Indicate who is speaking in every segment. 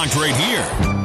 Speaker 1: Locked right here.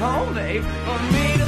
Speaker 2: Holy for me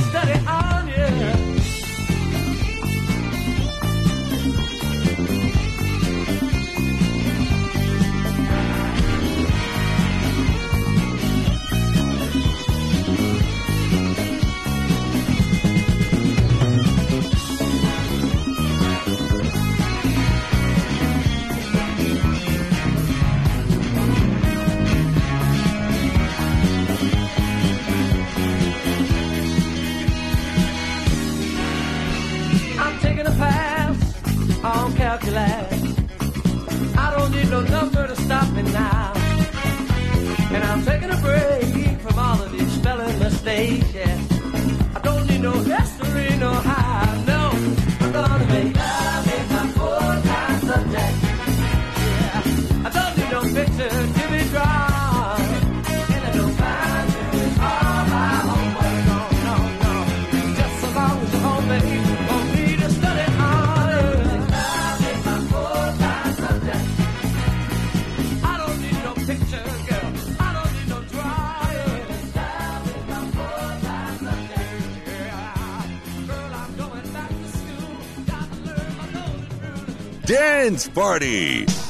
Speaker 3: Friends Party.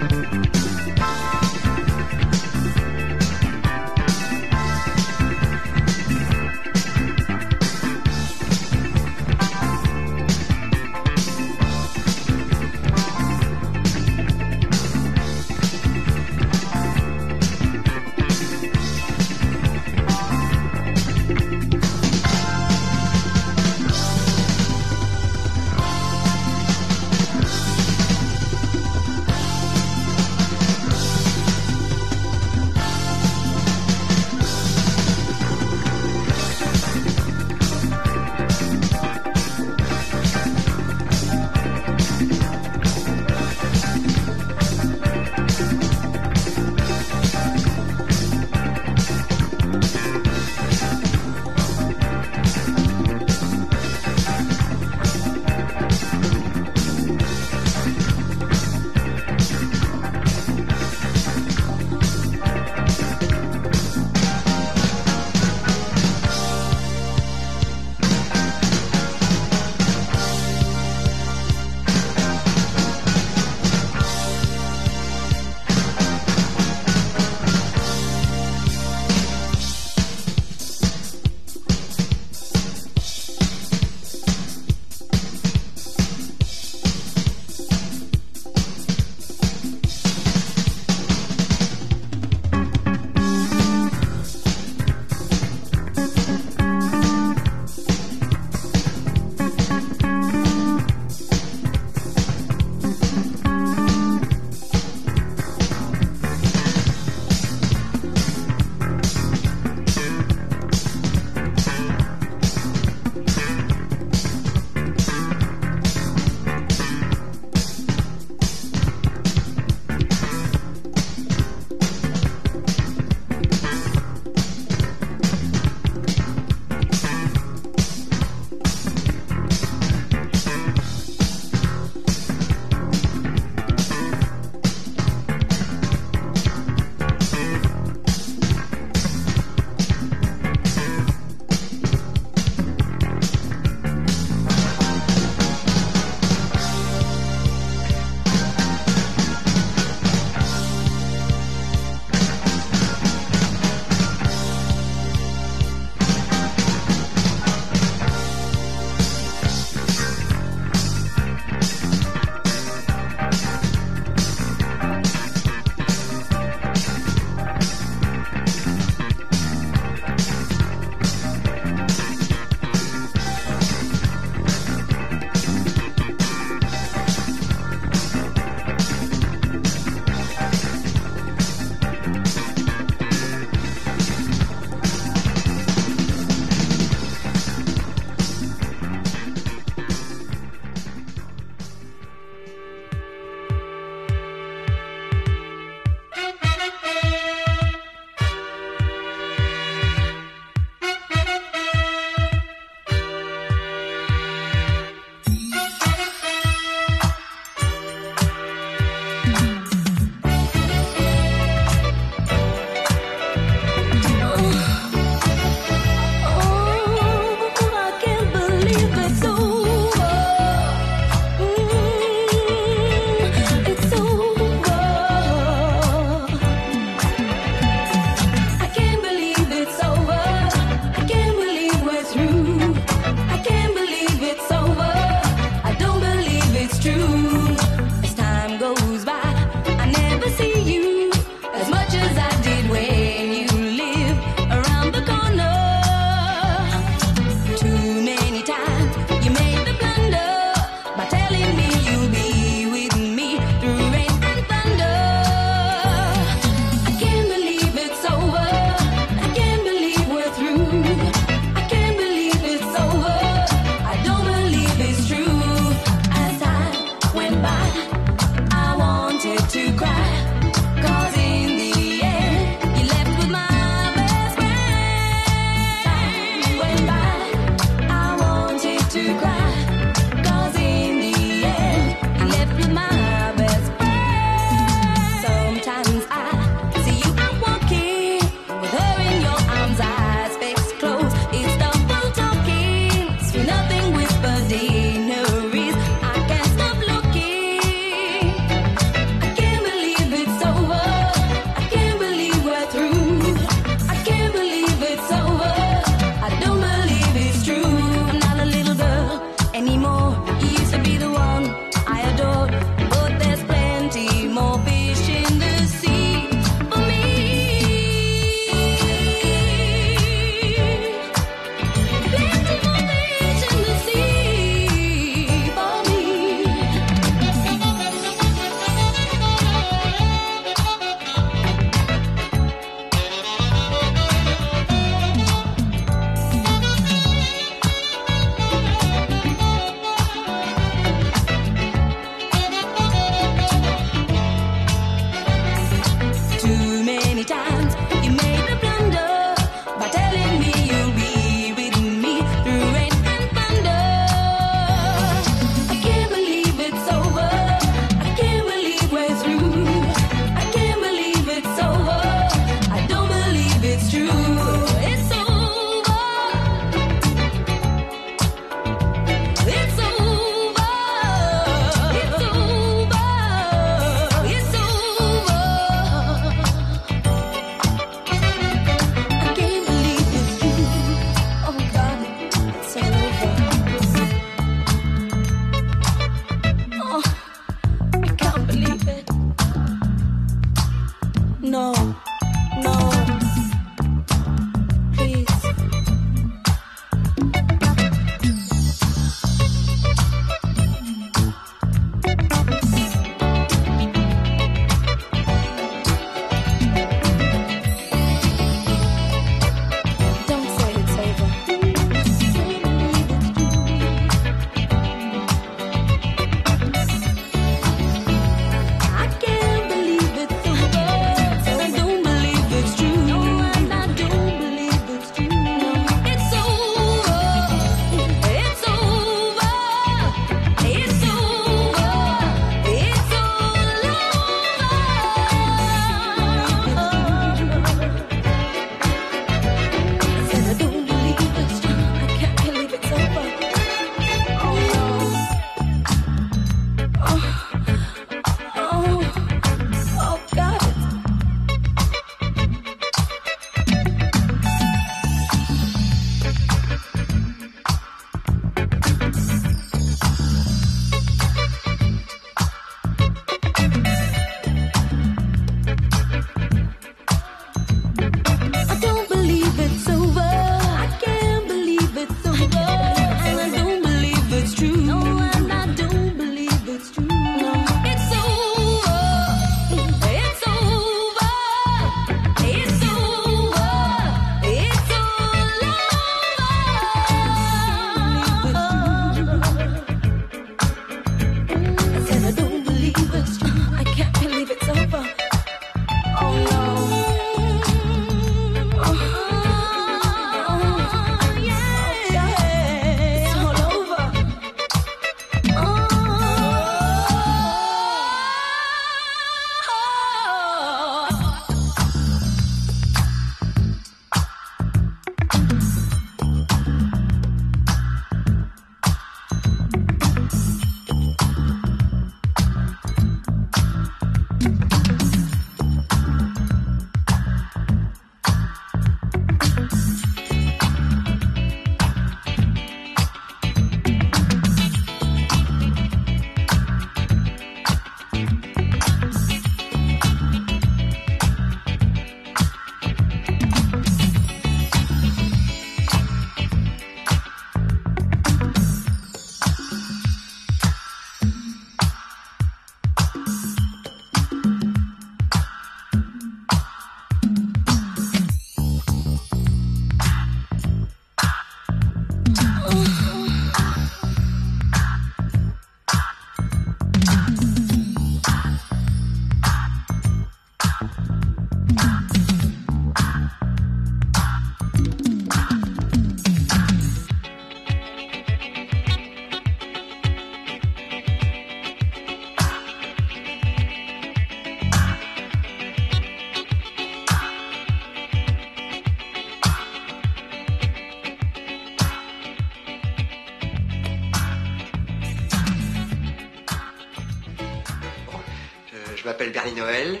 Speaker 3: Noël.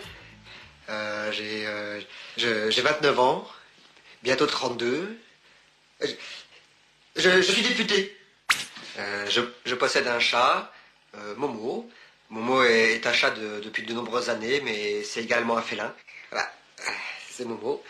Speaker 3: Euh, j'ai, euh, je- j'ai 29 ans, bientôt 32. Euh, Je, je suis député. Euh, je, je possède un chat, euh, Momo. Momo est, un chat de- depuis de nombreuses années, mais c'est également un félin. Voilà, Euh, c'est Momo.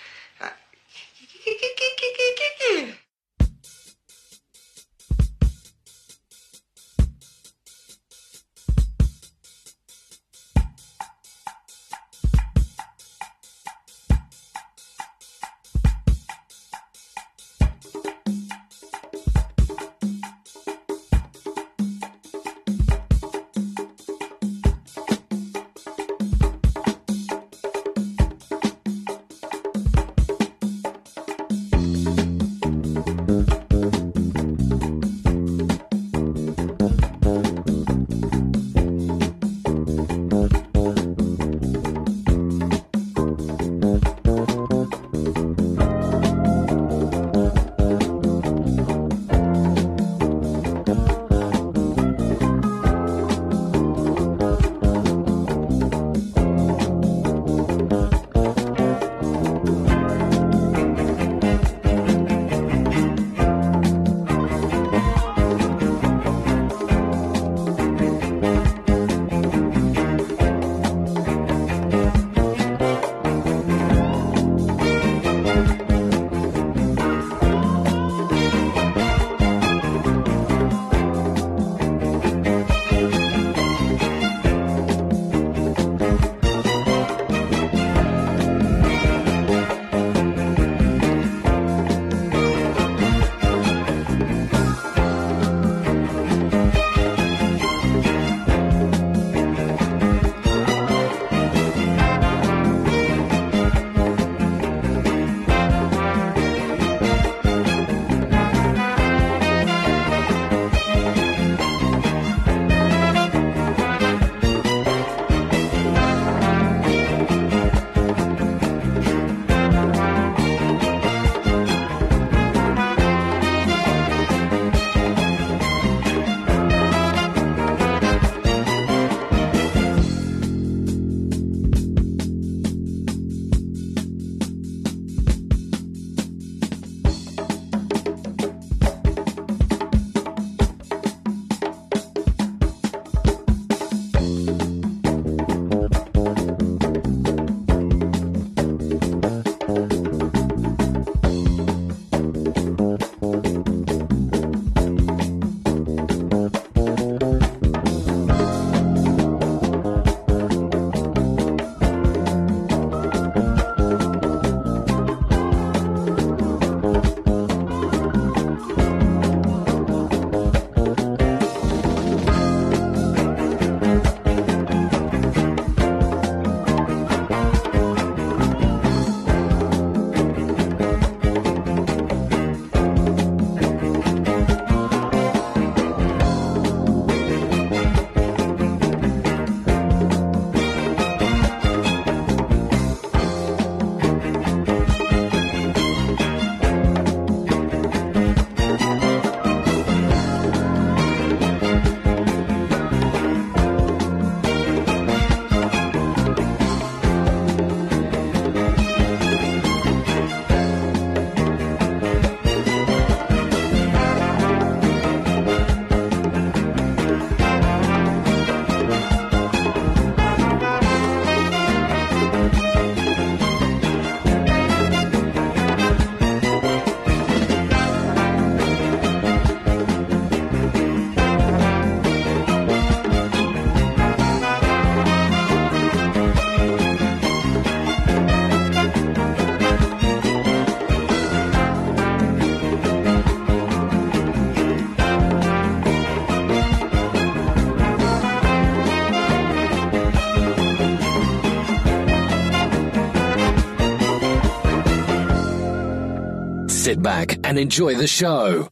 Speaker 4: Back and enjoy the show.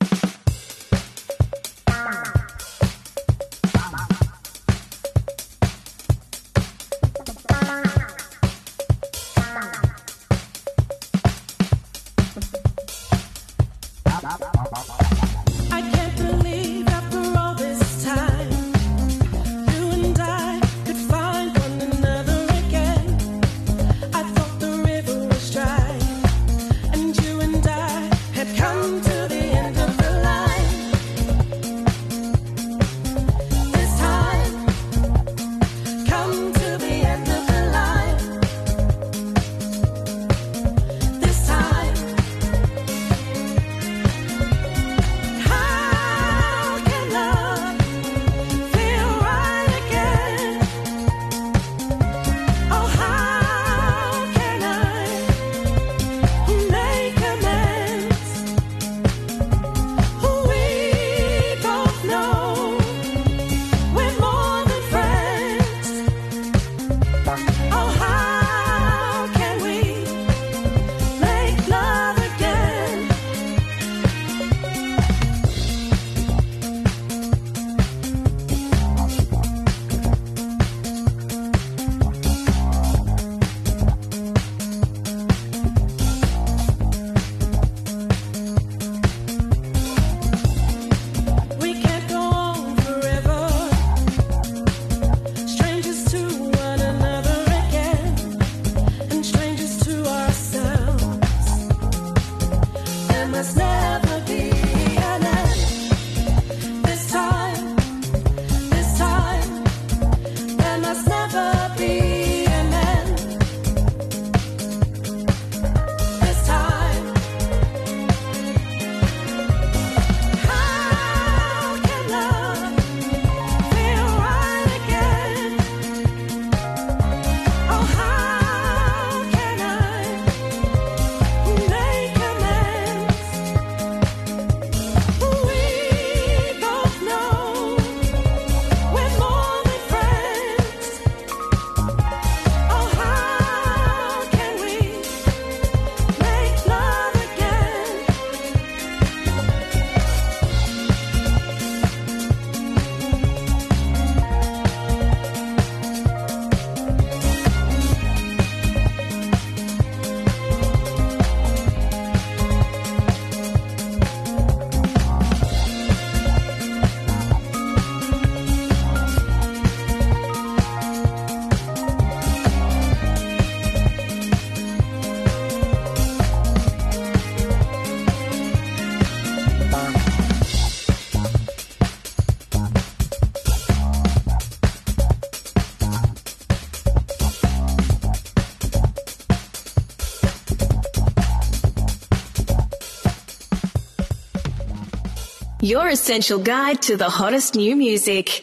Speaker 5: Your essential guide to the hottest new music.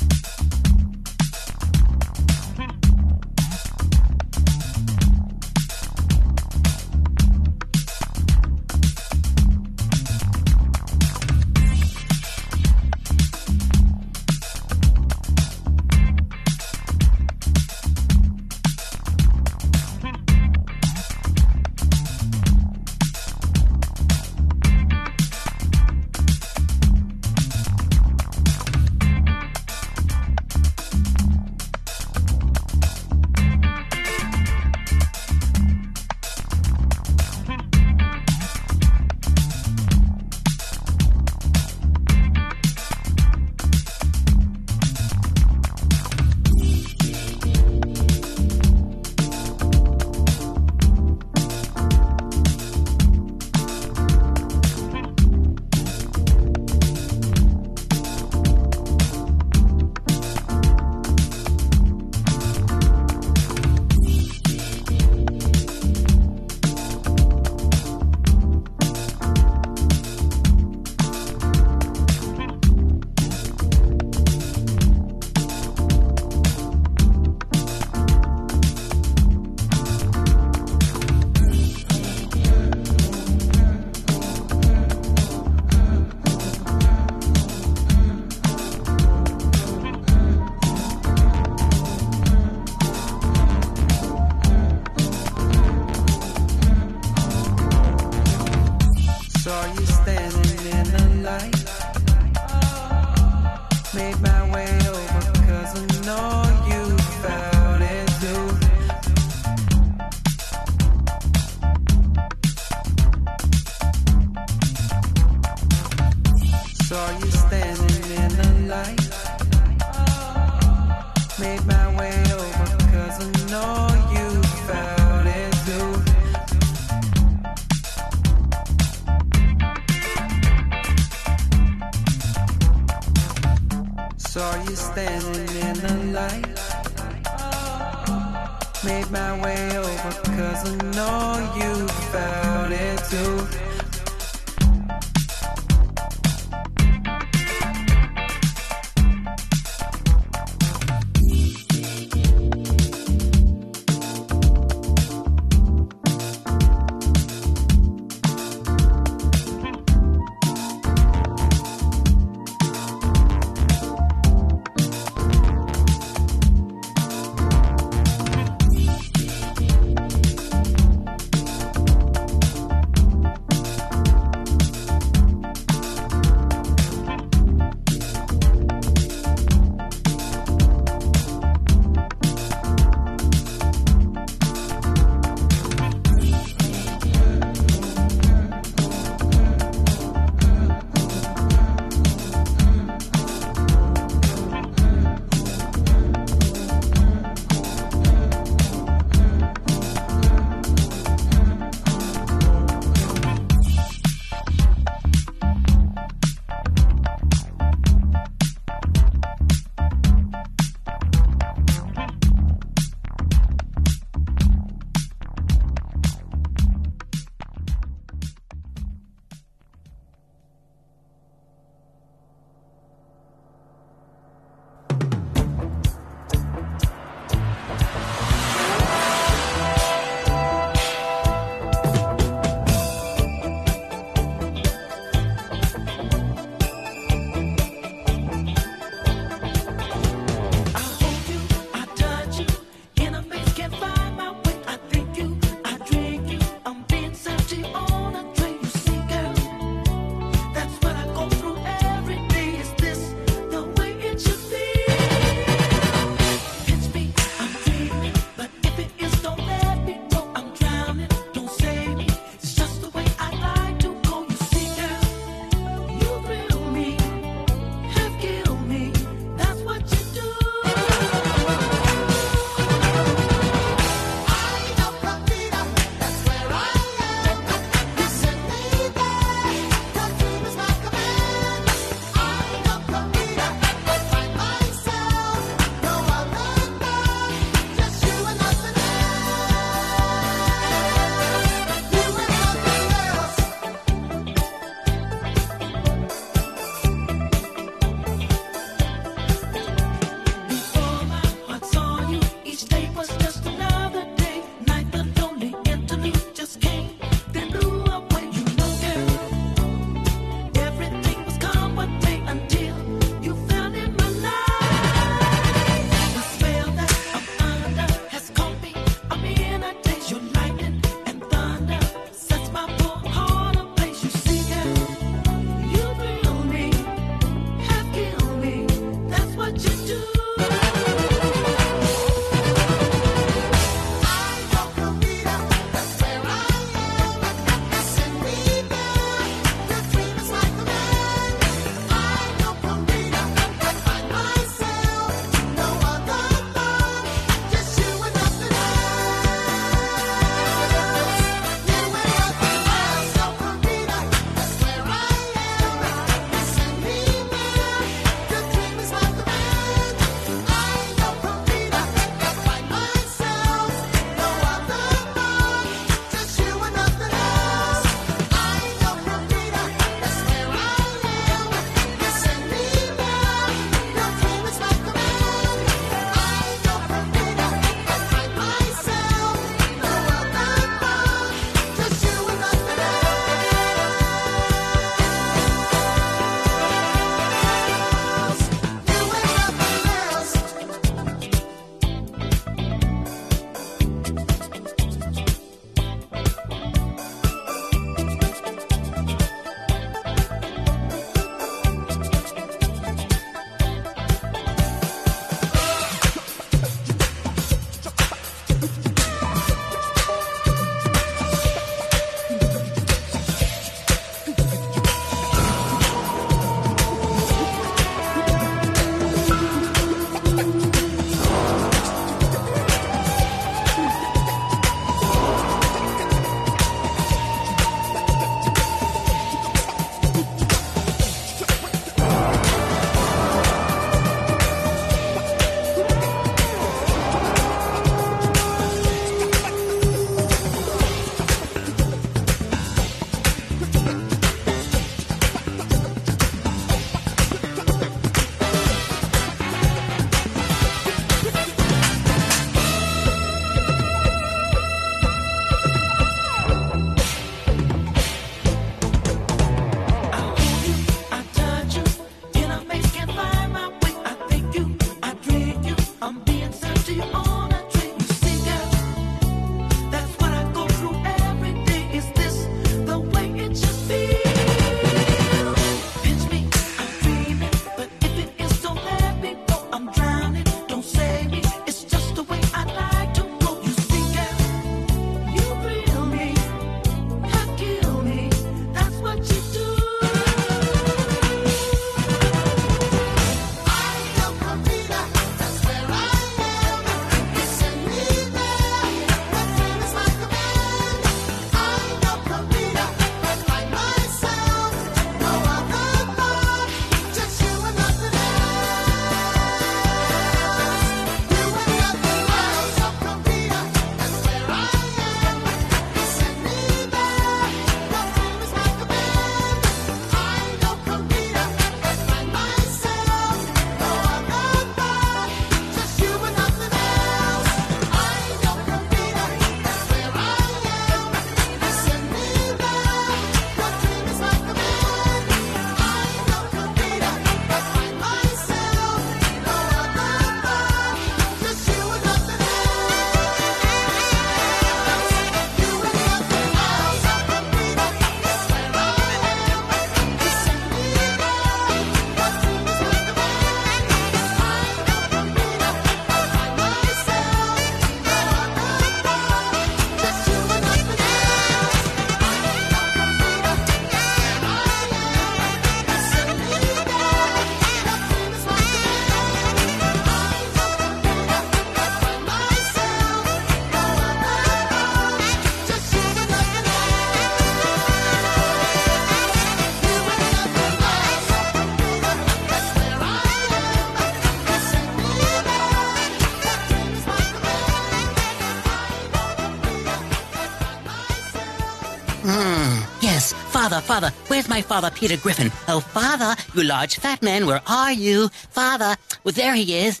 Speaker 1: my
Speaker 6: father, Peter Griffin. Oh, father, you large fat man, where are you? Father, well, there he is.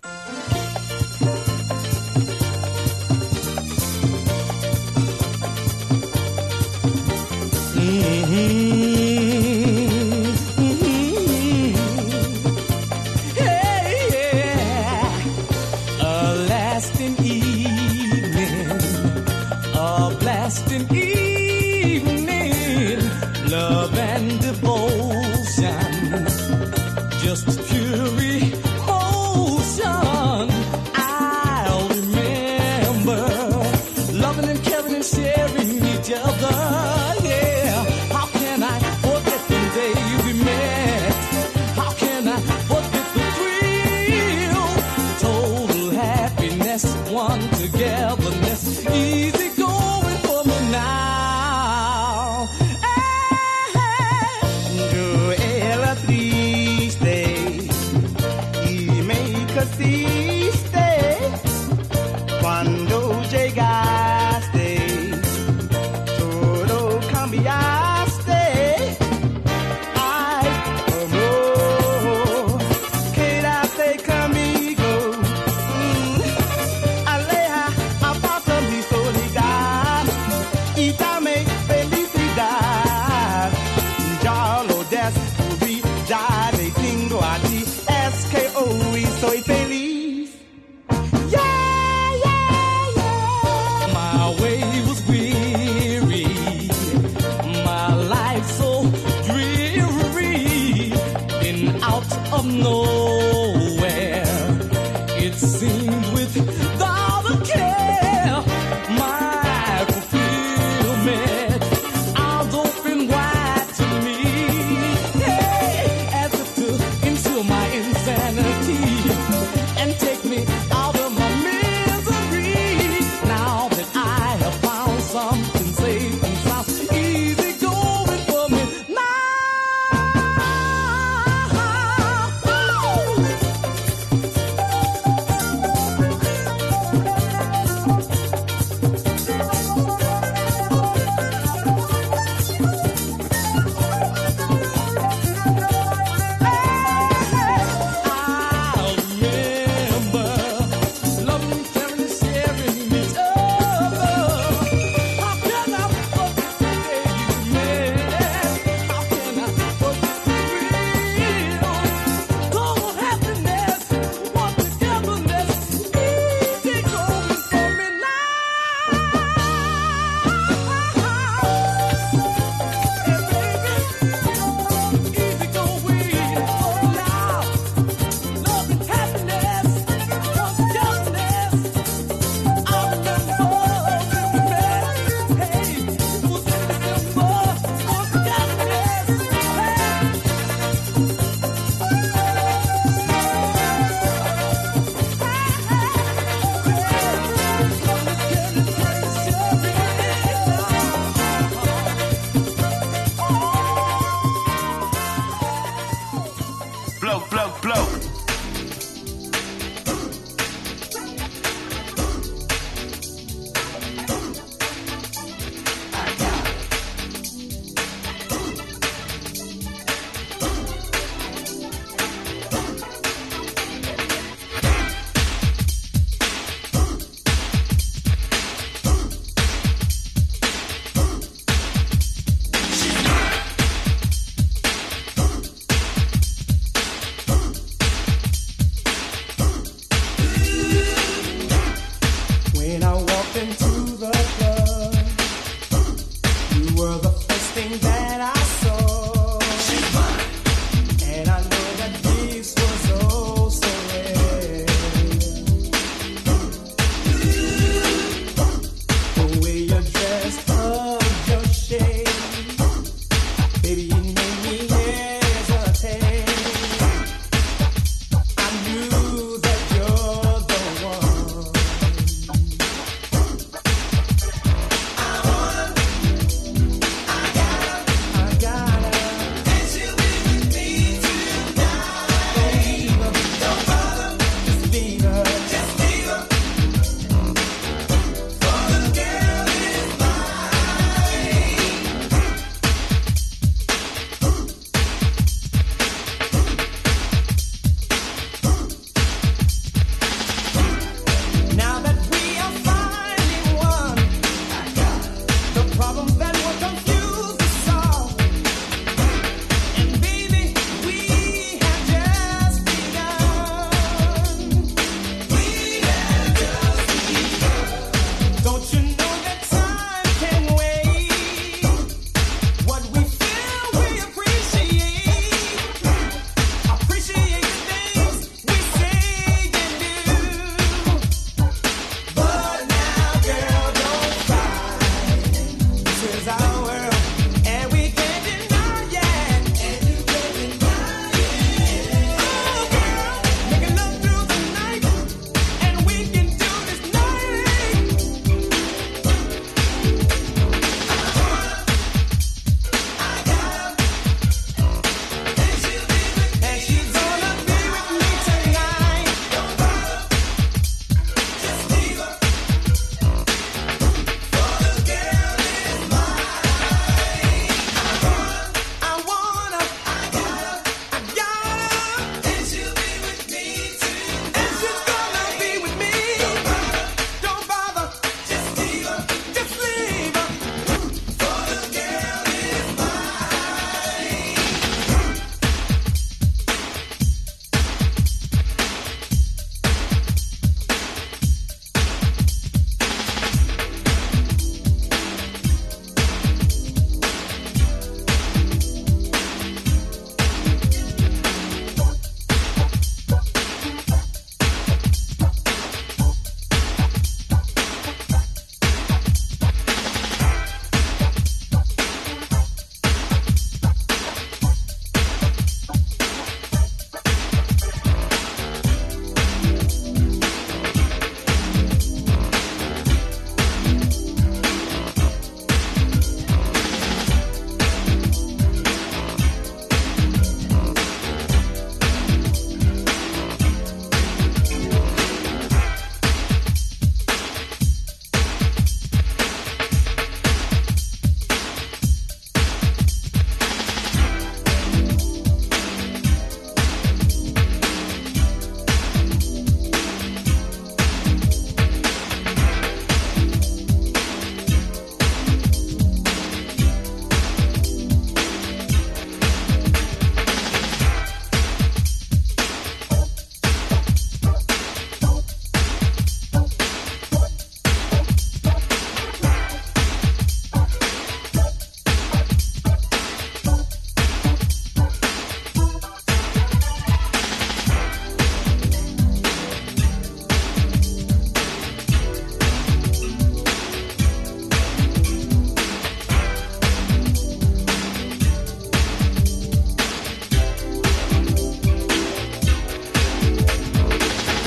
Speaker 1: best one